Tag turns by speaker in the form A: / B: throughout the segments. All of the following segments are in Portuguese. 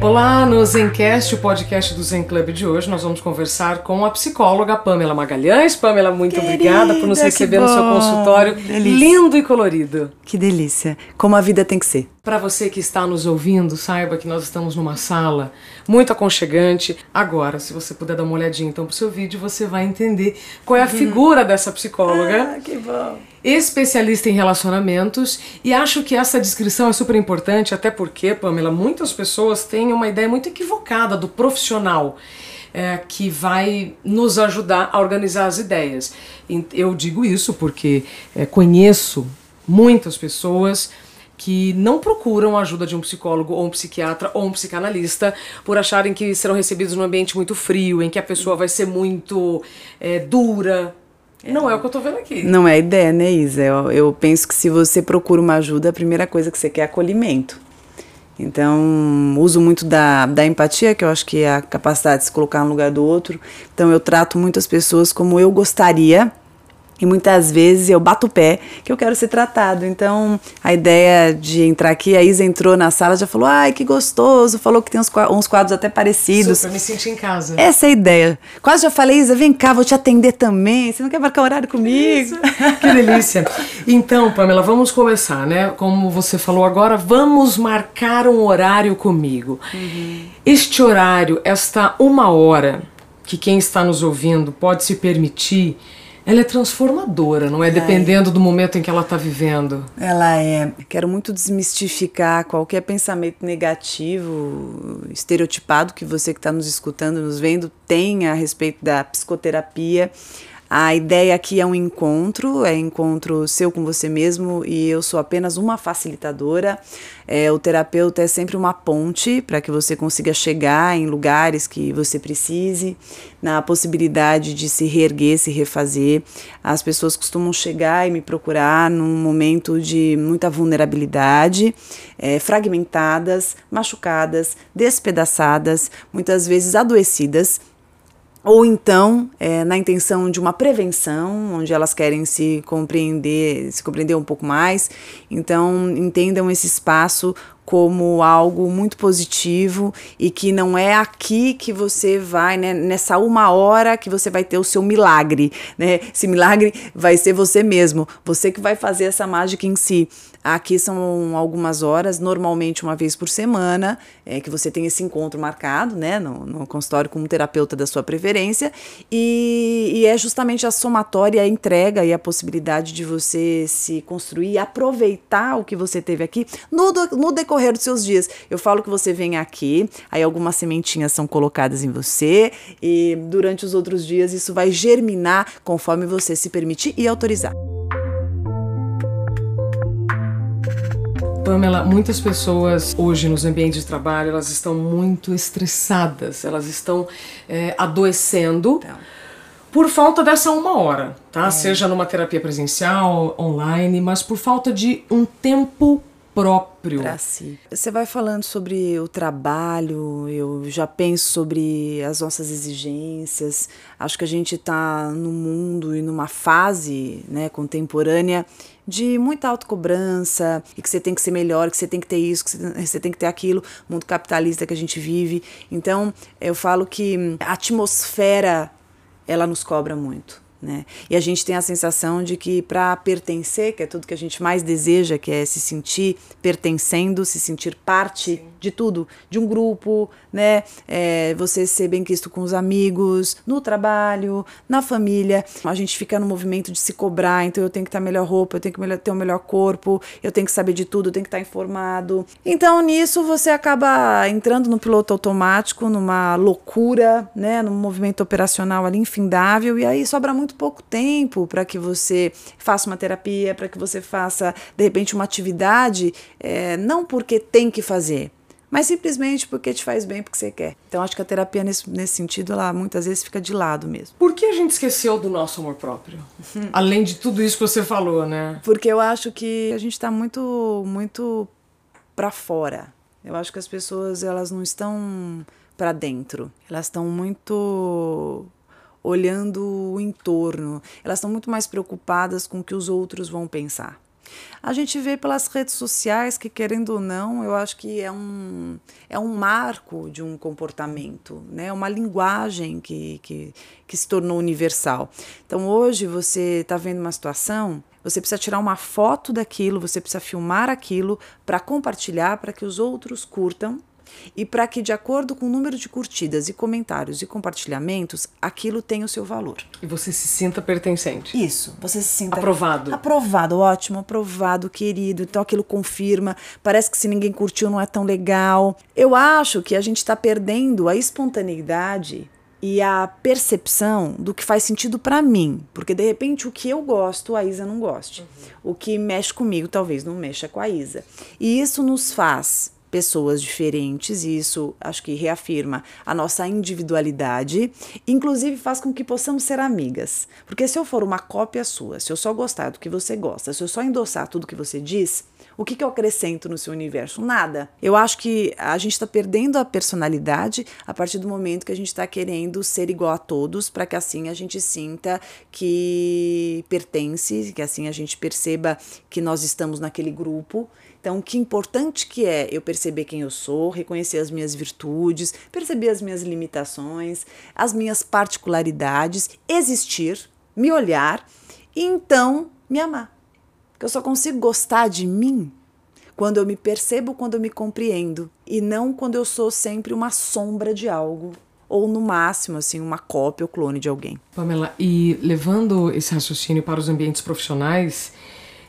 A: Olá, no Zencast, o podcast do Zen Club de hoje, nós vamos conversar com a psicóloga Pamela Magalhães. Pamela, muito
B: Querida,
A: obrigada por nos receber no seu consultório
B: delícia.
A: lindo e colorido.
B: Que delícia. Como a vida tem que ser.
A: Para você que está nos ouvindo, saiba que nós estamos numa sala muito aconchegante. Agora, se você puder dar uma olhadinha então pro seu vídeo, você vai entender qual é a figura dessa psicóloga.
B: Ah, que bom.
A: especialista em relacionamentos e acho que essa descrição é super importante, até porque, Pamela, muitas pessoas têm uma ideia muito equivocada do profissional é, que vai nos ajudar a organizar as ideias. Eu digo isso porque é, conheço muitas pessoas que não procuram a ajuda de um psicólogo ou um psiquiatra ou um psicanalista por acharem que serão recebidos num ambiente muito frio, em que a pessoa vai ser muito é, dura. Não é o que eu tô vendo aqui.
B: Não é a ideia, né, Isa? Eu, eu penso que se você procura uma ajuda, a primeira coisa que você quer é acolhimento. Então, uso muito da, da empatia, que eu acho que é a capacidade de se colocar no lugar do outro. Então, eu trato muitas pessoas como eu gostaria e muitas vezes eu bato o pé que eu quero ser tratado. Então, a ideia de entrar aqui, a Isa entrou na sala já falou: ai, que gostoso, falou que tem uns, uns quadros até parecidos.
A: Super, me sentir em casa.
B: Essa é a ideia. Quase já falei, Isa, vem cá, vou te atender também. Você não quer marcar horário comigo?
A: Que delícia. Então, Pamela, vamos começar, né? Como você falou agora, vamos marcar um horário comigo. Este horário, esta uma hora que quem está nos ouvindo pode se permitir, ela é transformadora, não é? Dependendo do momento em que ela está vivendo.
B: Ela é. Quero muito desmistificar qualquer pensamento negativo, estereotipado que você que está nos escutando, nos vendo, tem a respeito da psicoterapia. A ideia aqui é um encontro, é encontro seu com você mesmo e eu sou apenas uma facilitadora. É, o terapeuta é sempre uma ponte para que você consiga chegar em lugares que você precise, na possibilidade de se reerguer, se refazer. As pessoas costumam chegar e me procurar num momento de muita vulnerabilidade, é, fragmentadas, machucadas, despedaçadas, muitas vezes adoecidas ou então é, na intenção de uma prevenção, onde elas querem se compreender, se compreender um pouco mais. Então entendam esse espaço como algo muito positivo e que não é aqui que você vai, né, nessa uma hora que você vai ter o seu milagre, né? Esse milagre vai ser você mesmo, você que vai fazer essa mágica em si. Aqui são algumas horas, normalmente uma vez por semana, é, que você tem esse encontro marcado, né, no, no consultório com um terapeuta da sua preferência, e, e é justamente a somatória, a entrega e a possibilidade de você se construir aproveitar o que você teve aqui no, no decorrer dos seus dias. Eu falo que você vem aqui, aí algumas sementinhas são colocadas em você, e durante os outros dias isso vai germinar conforme você se permitir e autorizar.
A: Pamela, muitas pessoas hoje nos ambientes de trabalho, elas estão muito estressadas, elas estão é, adoecendo por falta dessa uma hora, tá? Seja numa terapia presencial, online, mas por falta de um tempo próprio.
B: Pra si. Você vai falando sobre o trabalho, eu já penso sobre as nossas exigências. Acho que a gente está num mundo e numa fase né, contemporânea de muita autocobrança e que você tem que ser melhor, que você tem que ter isso, que você tem que ter aquilo, mundo capitalista que a gente vive. Então, eu falo que a atmosfera ela nos cobra muito. Né? E a gente tem a sensação de que para pertencer, que é tudo que a gente mais deseja, que é se sentir pertencendo, se sentir parte de tudo, de um grupo, né? É, você ser bem quisto com os amigos, no trabalho, na família. A gente fica no movimento de se cobrar, então eu tenho que estar melhor roupa, eu tenho que ter o melhor corpo, eu tenho que saber de tudo, eu tenho que estar informado. Então nisso você acaba entrando no piloto automático, numa loucura, né? Num movimento operacional ali infindável, e aí sobra muito pouco tempo para que você faça uma terapia, para que você faça de repente uma atividade, é, não porque tem que fazer, mas simplesmente porque te faz bem, porque você quer. Então acho que a terapia nesse, nesse sentido, ela muitas vezes fica de lado mesmo.
A: Por que a gente esqueceu do nosso amor próprio? Além de tudo isso que você falou, né?
B: Porque eu acho que a gente está muito, muito para fora. Eu acho que as pessoas elas não estão para dentro. Elas estão muito olhando o entorno. Elas estão muito mais preocupadas com o que os outros vão pensar. A gente vê pelas redes sociais que, querendo ou não, eu acho que é um, é um marco de um comportamento, né? uma linguagem que, que, que se tornou universal. Então, hoje, você está vendo uma situação, você precisa tirar uma foto daquilo, você precisa filmar aquilo para compartilhar, para que os outros curtam e para que, de acordo com o número de curtidas e comentários e compartilhamentos, aquilo tenha o seu valor.
A: E você se sinta pertencente.
B: Isso, você se sinta
A: aprovado.
B: Aprovado, ótimo, aprovado, querido. Então aquilo confirma. Parece que se ninguém curtiu não é tão legal. Eu acho que a gente está perdendo a espontaneidade e a percepção do que faz sentido para mim, porque de repente o que eu gosto a Isa não goste, uhum. o que mexe comigo talvez não mexa com a Isa, e isso nos faz pessoas diferentes, e isso acho que reafirma a nossa individualidade, inclusive faz com que possamos ser amigas. Porque se eu for uma cópia sua, se eu só gostar do que você gosta, se eu só endossar tudo que você diz, o que, que eu acrescento no seu universo? Nada. Eu acho que a gente está perdendo a personalidade a partir do momento que a gente está querendo ser igual a todos, para que assim a gente sinta que pertence, que assim a gente perceba que nós estamos naquele grupo então, que importante que é eu perceber quem eu sou, reconhecer as minhas virtudes, perceber as minhas limitações, as minhas particularidades, existir, me olhar e então me amar. Porque eu só consigo gostar de mim quando eu me percebo, quando eu me compreendo, e não quando eu sou sempre uma sombra de algo ou no máximo assim uma cópia ou clone de alguém.
A: Pamela, e levando esse raciocínio para os ambientes profissionais,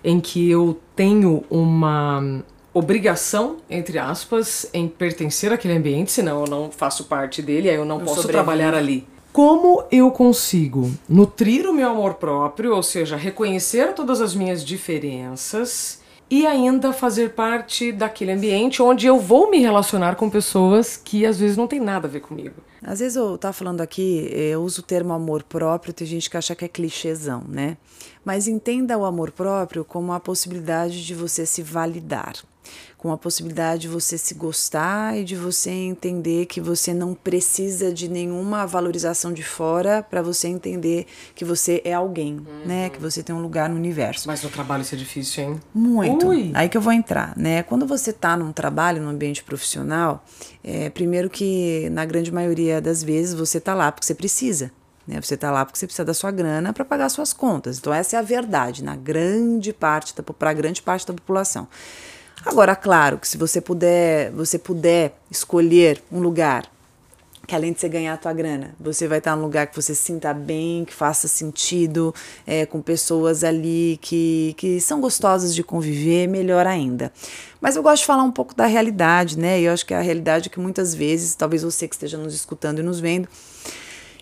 A: em que eu tenho uma obrigação, entre aspas, em pertencer àquele ambiente, senão eu não faço parte dele, aí eu não, posso trabalhar ali. Como eu consigo nutrir o meu amor próprio, ou seja, reconhecer todas as minhas diferenças e ainda fazer parte daquele ambiente onde eu vou me relacionar com pessoas que às vezes não tem nada a ver comigo.
B: Às vezes eu tava falando aqui, eu uso o termo amor próprio, tem gente que acha que é clichêzão, né? Mas entenda o amor próprio como a possibilidade de você se validar com a possibilidade de você se gostar e de você entender que você não precisa de nenhuma valorização de fora para você entender que você é alguém, uhum. né? Que você tem um lugar no universo.
A: Mas no trabalho isso é difícil, hein?
B: Muito. Ui. Aí que eu vou entrar, né? Quando você está num trabalho, num ambiente profissional, é, primeiro que na grande maioria das vezes você está lá porque você precisa. Né? Você está lá porque você precisa da sua grana para pagar suas contas. Então essa é a verdade na grande parte para grande parte da população. Agora, claro que se você puder, você puder escolher um lugar que além de você ganhar a tua grana, você vai estar num lugar que você sinta bem, que faça sentido, é, com pessoas ali que, que são gostosas de conviver, melhor ainda. Mas eu gosto de falar um pouco da realidade, né? E eu acho que é a realidade que muitas vezes, talvez você que esteja nos escutando e nos vendo,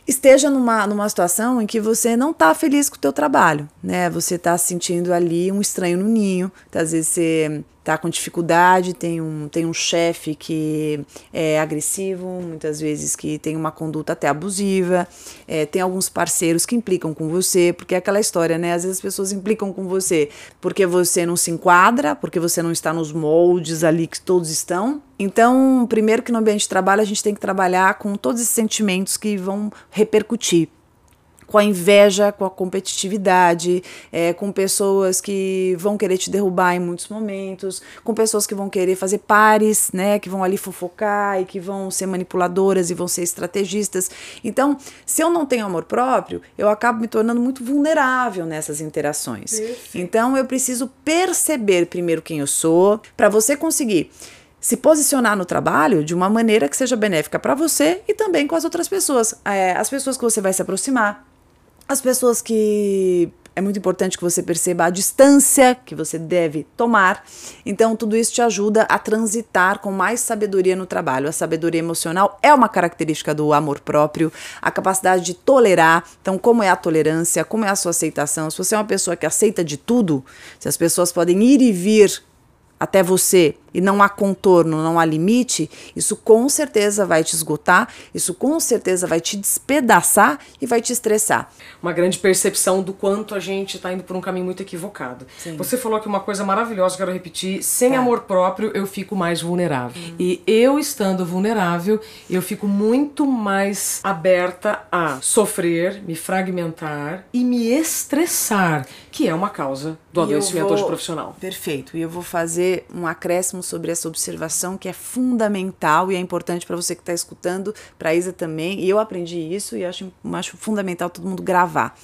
B: esteja numa, numa situação em que você não está feliz com o teu trabalho, né? Você está sentindo ali um estranho no ninho, às vezes você está com dificuldade, tem um, tem um chefe que é agressivo, muitas vezes que tem uma conduta até abusiva, é, tem alguns parceiros que implicam com você, porque é aquela história, né? Às vezes as pessoas implicam com você porque você não se enquadra, porque você não está nos moldes ali que todos estão. Então, primeiro que no ambiente de trabalho a gente tem que trabalhar com todos esses sentimentos que vão repercutir com a inveja, com a competitividade, é, com pessoas que vão querer te derrubar em muitos momentos, com pessoas que vão querer fazer pares, né, que vão ali fofocar e que vão ser manipuladoras e vão ser estrategistas. Então, se eu não tenho amor próprio, eu acabo me tornando muito vulnerável nessas interações. Isso. Então, eu preciso perceber primeiro quem eu sou, para você conseguir se posicionar no trabalho de uma maneira que seja benéfica para você e também com as outras pessoas. É, as pessoas que você vai se aproximar, as pessoas que é muito importante que você perceba a distância que você deve tomar. Então, tudo isso te ajuda a transitar com mais sabedoria no trabalho. A sabedoria emocional é uma característica do amor próprio, a capacidade de tolerar. Então, como é a tolerância, como é a sua aceitação? Se você é uma pessoa que aceita de tudo, se as pessoas podem ir e vir até você e não há contorno, não há limite, isso com certeza vai te esgotar, isso com certeza vai te despedaçar e vai te estressar.
A: Uma grande percepção do quanto a gente está indo por um caminho muito equivocado. Sim. Você falou que uma coisa maravilhosa, quero repetir, sem é. amor próprio eu fico mais vulnerável. Hum. E eu estando vulnerável, eu fico muito mais aberta a sofrer, me fragmentar e me estressar, que é uma causa do adoecimento vou, profissional.
B: Perfeito. E eu vou fazer um acréscimo sobre essa observação que é fundamental e é importante para você que está escutando, para Isa também. E eu aprendi isso e acho, acho fundamental todo mundo gravar.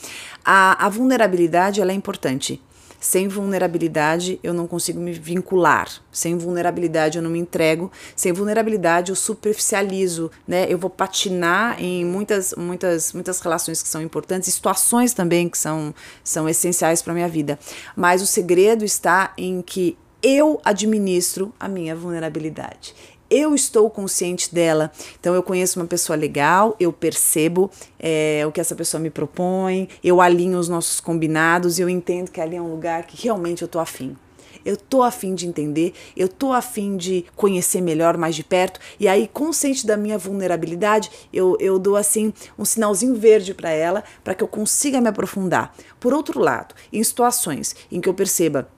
B: A, a vulnerabilidade ela é importante. Sem vulnerabilidade eu não consigo me vincular. Sem vulnerabilidade eu não me entrego. Sem vulnerabilidade eu superficializo, né? Eu vou patinar em muitas, muitas, muitas relações que são importantes, situações também que são, são essenciais para minha vida. Mas o segredo está em que eu administro a minha vulnerabilidade eu estou consciente dela. Então eu conheço uma pessoa legal, eu percebo é, o que essa pessoa me propõe, eu alinho os nossos combinados e eu entendo que ali é um lugar que realmente eu tô afim. Eu tô afim de entender, eu tô afim de conhecer melhor, mais de perto, e aí, consciente da minha vulnerabilidade, eu, eu dou assim um sinalzinho verde para ela, para que eu consiga me aprofundar. Por outro lado, em situações em que eu perceba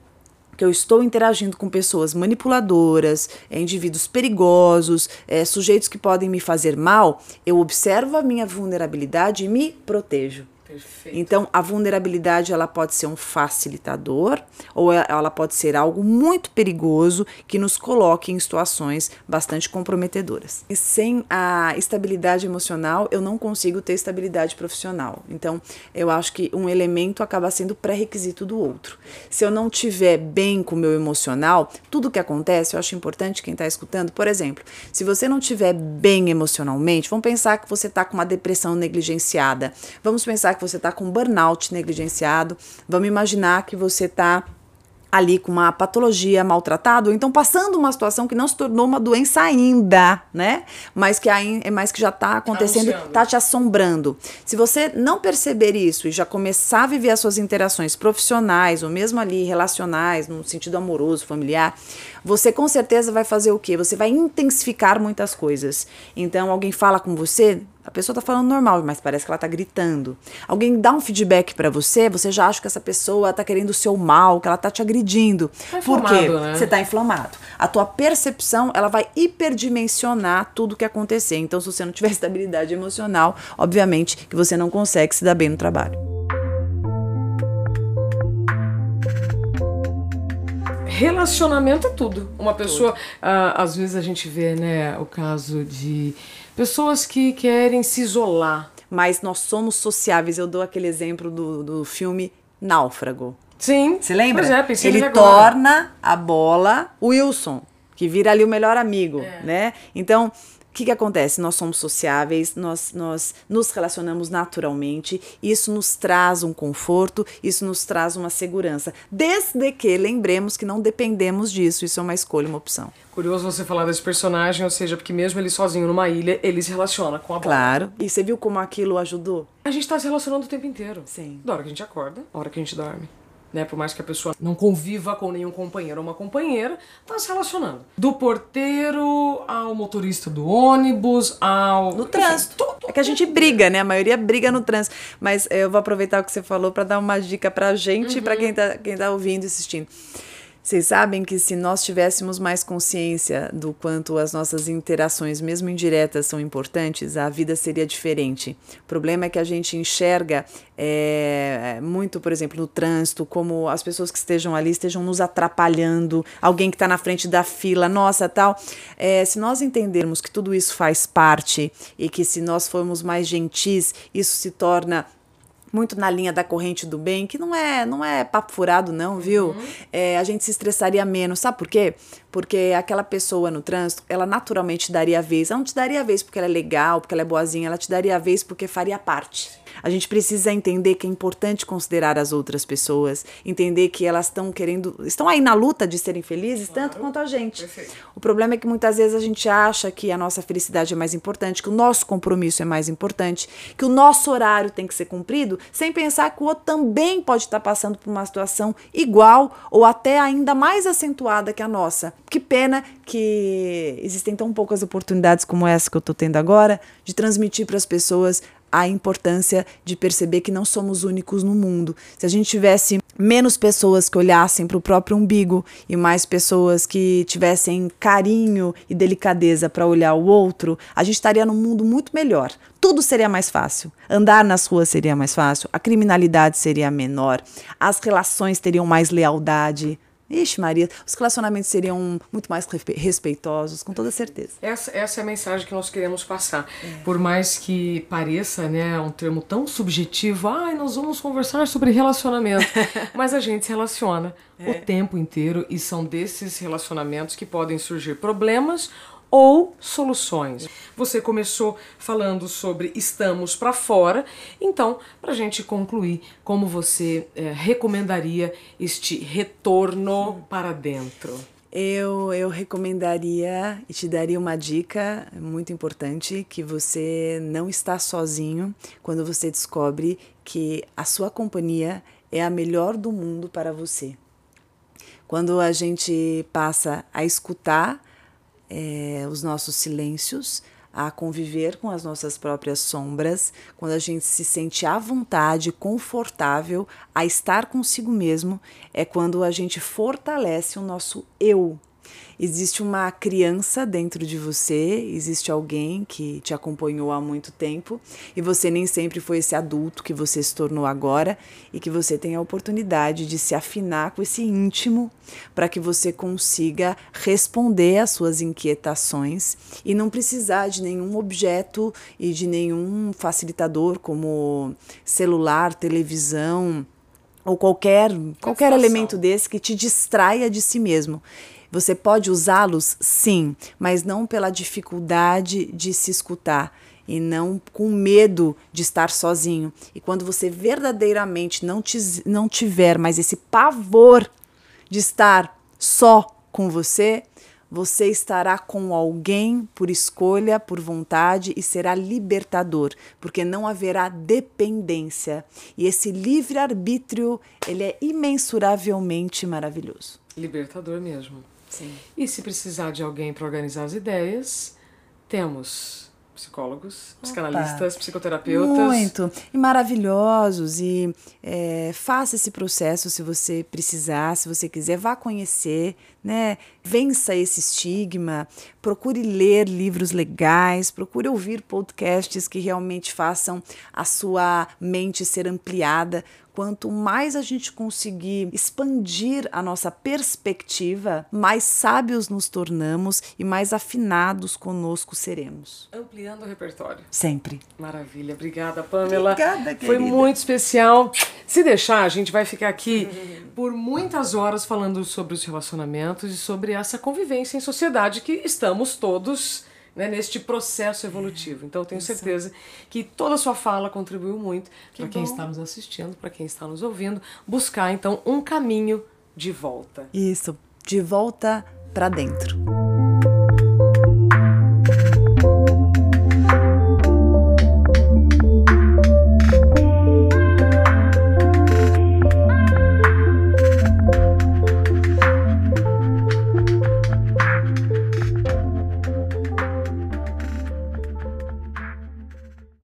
B: que eu estou interagindo com pessoas manipuladoras, é, indivíduos perigosos, é, sujeitos que podem me fazer mal, eu observo a minha vulnerabilidade e me protejo. Perfeito. Então, a vulnerabilidade ela pode ser um facilitador ou é, ela pode ser algo muito perigoso que nos coloque em situações bastante comprometedoras. E sem a estabilidade emocional, eu não consigo ter estabilidade profissional. Então, eu acho que um elemento acaba sendo pré-requisito do outro. Se eu não tiver bem com o meu emocional, tudo que acontece, eu acho importante quem está escutando, por exemplo, se você não tiver bem emocionalmente, vamos pensar que você está com uma depressão negligenciada. Vamos pensar que você está com burnout negligenciado, vamos imaginar que você está ali com uma patologia maltratado, ou então passando uma situação que não se tornou uma doença ainda, né? Mas que ainda, mas que já está acontecendo, está te assombrando. Se você não perceber isso e já começar a viver as suas interações profissionais ou mesmo ali relacionais, no sentido amoroso, familiar, você com certeza vai fazer o quê? Você vai intensificar muitas coisas. Então, alguém fala com você, a pessoa tá falando normal, mas parece que ela tá gritando. Alguém dá um feedback para você, você já acha que essa pessoa tá querendo o seu mal, que ela tá te agredindo. Tá Por quê? Né? Você tá inflamado. A tua percepção, ela vai hiperdimensionar tudo que acontecer. Então, se você não tiver estabilidade emocional, obviamente que você não consegue se dar bem no trabalho.
A: Relacionamento é tudo. Uma pessoa, uh, às vezes a gente vê, né, o caso de pessoas que querem se isolar.
B: Mas nós somos sociáveis. Eu dou aquele exemplo do, do filme Náufrago.
A: Sim.
B: Você lembra?
A: Pois é, pensei
B: Ele torna a bola Wilson, que vira ali o melhor amigo, é. né? Então, que, que acontece? Nós somos sociáveis, nós, nós nos relacionamos naturalmente, isso nos traz um conforto, isso nos traz uma segurança, desde que lembremos que não dependemos disso, isso é uma escolha, uma opção.
A: Curioso você falar desse personagem, ou seja, porque mesmo ele sozinho numa ilha, ele se relaciona com a bola.
B: Claro. E você viu como aquilo ajudou?
A: A gente tá se relacionando o tempo inteiro.
B: Sim.
A: Da hora que a gente acorda, da hora que a gente dorme né? Por mais que a pessoa não conviva com nenhum companheiro ou uma companheira, tá se relacionando. Do porteiro ao motorista do ônibus, ao.
B: No trânsito. É que a gente briga, né? A maioria briga no trânsito. Mas eu vou aproveitar o que você falou para dar uma dica pra gente uhum. e pra quem tá, quem tá ouvindo e assistindo. Vocês sabem que se nós tivéssemos mais consciência do quanto as nossas interações, mesmo indiretas, são importantes, a vida seria diferente. O problema é que a gente enxerga é, muito, por exemplo, no trânsito, como as pessoas que estejam ali estejam nos atrapalhando, alguém que está na frente da fila, nossa, tal. É, se nós entendermos que tudo isso faz parte e que se nós formos mais gentis, isso se torna muito na linha da corrente do bem, que não é não é papo furado não, viu? Uhum. É, a gente se estressaria menos, sabe por quê? Porque aquela pessoa no trânsito, ela naturalmente daria a vez. Ela não te daria a vez porque ela é legal, porque ela é boazinha, ela te daria a vez porque faria parte. A gente precisa entender que é importante considerar as outras pessoas, entender que elas estão querendo, estão aí na luta de serem felizes claro. tanto quanto a gente. Perfeito. O problema é que muitas vezes a gente acha que a nossa felicidade é mais importante, que o nosso compromisso é mais importante, que o nosso horário tem que ser cumprido, sem pensar que o outro também pode estar passando por uma situação igual ou até ainda mais acentuada que a nossa. Que pena que existem tão poucas oportunidades como essa que eu estou tendo agora de transmitir para as pessoas a importância de perceber que não somos únicos no mundo. Se a gente tivesse menos pessoas que olhassem para o próprio umbigo e mais pessoas que tivessem carinho e delicadeza para olhar o outro, a gente estaria num mundo muito melhor. Tudo seria mais fácil. Andar nas ruas seria mais fácil, a criminalidade seria menor, as relações teriam mais lealdade, Ixi, Maria, os relacionamentos seriam muito mais respeitosos, com toda certeza.
A: Essa, essa é a mensagem que nós queremos passar. É. Por mais que pareça né, um termo tão subjetivo, ah, nós vamos conversar sobre relacionamento. Mas a gente se relaciona é. o tempo inteiro e são desses relacionamentos que podem surgir problemas ou soluções. Você começou falando sobre estamos para fora, então, para a gente concluir, como você é, recomendaria este retorno para dentro?
B: Eu, eu recomendaria e te daria uma dica muito importante que você não está sozinho quando você descobre que a sua companhia é a melhor do mundo para você. Quando a gente passa a escutar é, os nossos silêncios, a conviver com as nossas próprias sombras, quando a gente se sente à vontade, confortável a estar consigo mesmo, é quando a gente fortalece o nosso eu, existe uma criança dentro de você, existe alguém que te acompanhou há muito tempo e você nem sempre foi esse adulto que você se tornou agora e que você tem a oportunidade de se afinar com esse íntimo para que você consiga responder às suas inquietações e não precisar de nenhum objeto e de nenhum facilitador como celular, televisão ou qualquer qualquer elemento desse que te distraia de si mesmo. Você pode usá-los? Sim, mas não pela dificuldade de se escutar e não com medo de estar sozinho. E quando você verdadeiramente não, te, não tiver mais esse pavor de estar só com você, você estará com alguém por escolha, por vontade e será libertador, porque não haverá dependência. E esse livre-arbítrio, ele é imensuravelmente maravilhoso.
A: Libertador mesmo.
B: Sim.
A: E se precisar de alguém para organizar as ideias, temos psicólogos, psicanalistas, Opa. psicoterapeutas.
B: Muito. E maravilhosos. E é, faça esse processo se você precisar, se você quiser, vá conhecer, né? Vença esse estigma, procure ler livros legais, procure ouvir podcasts que realmente façam a sua mente ser ampliada quanto mais a gente conseguir expandir a nossa perspectiva, mais sábios nos tornamos e mais afinados conosco seremos.
A: Ampliando o repertório.
B: Sempre.
A: Maravilha. Obrigada, Pamela.
B: Obrigada, querida.
A: Foi muito especial. Se deixar, a gente vai ficar aqui por muitas horas falando sobre os relacionamentos e sobre essa convivência em sociedade que estamos todos né, neste processo evolutivo. Então, eu tenho certeza que toda a sua fala contribuiu muito para quem está nos assistindo, para quem está nos ouvindo, buscar então um caminho de volta.
B: Isso, de volta para dentro.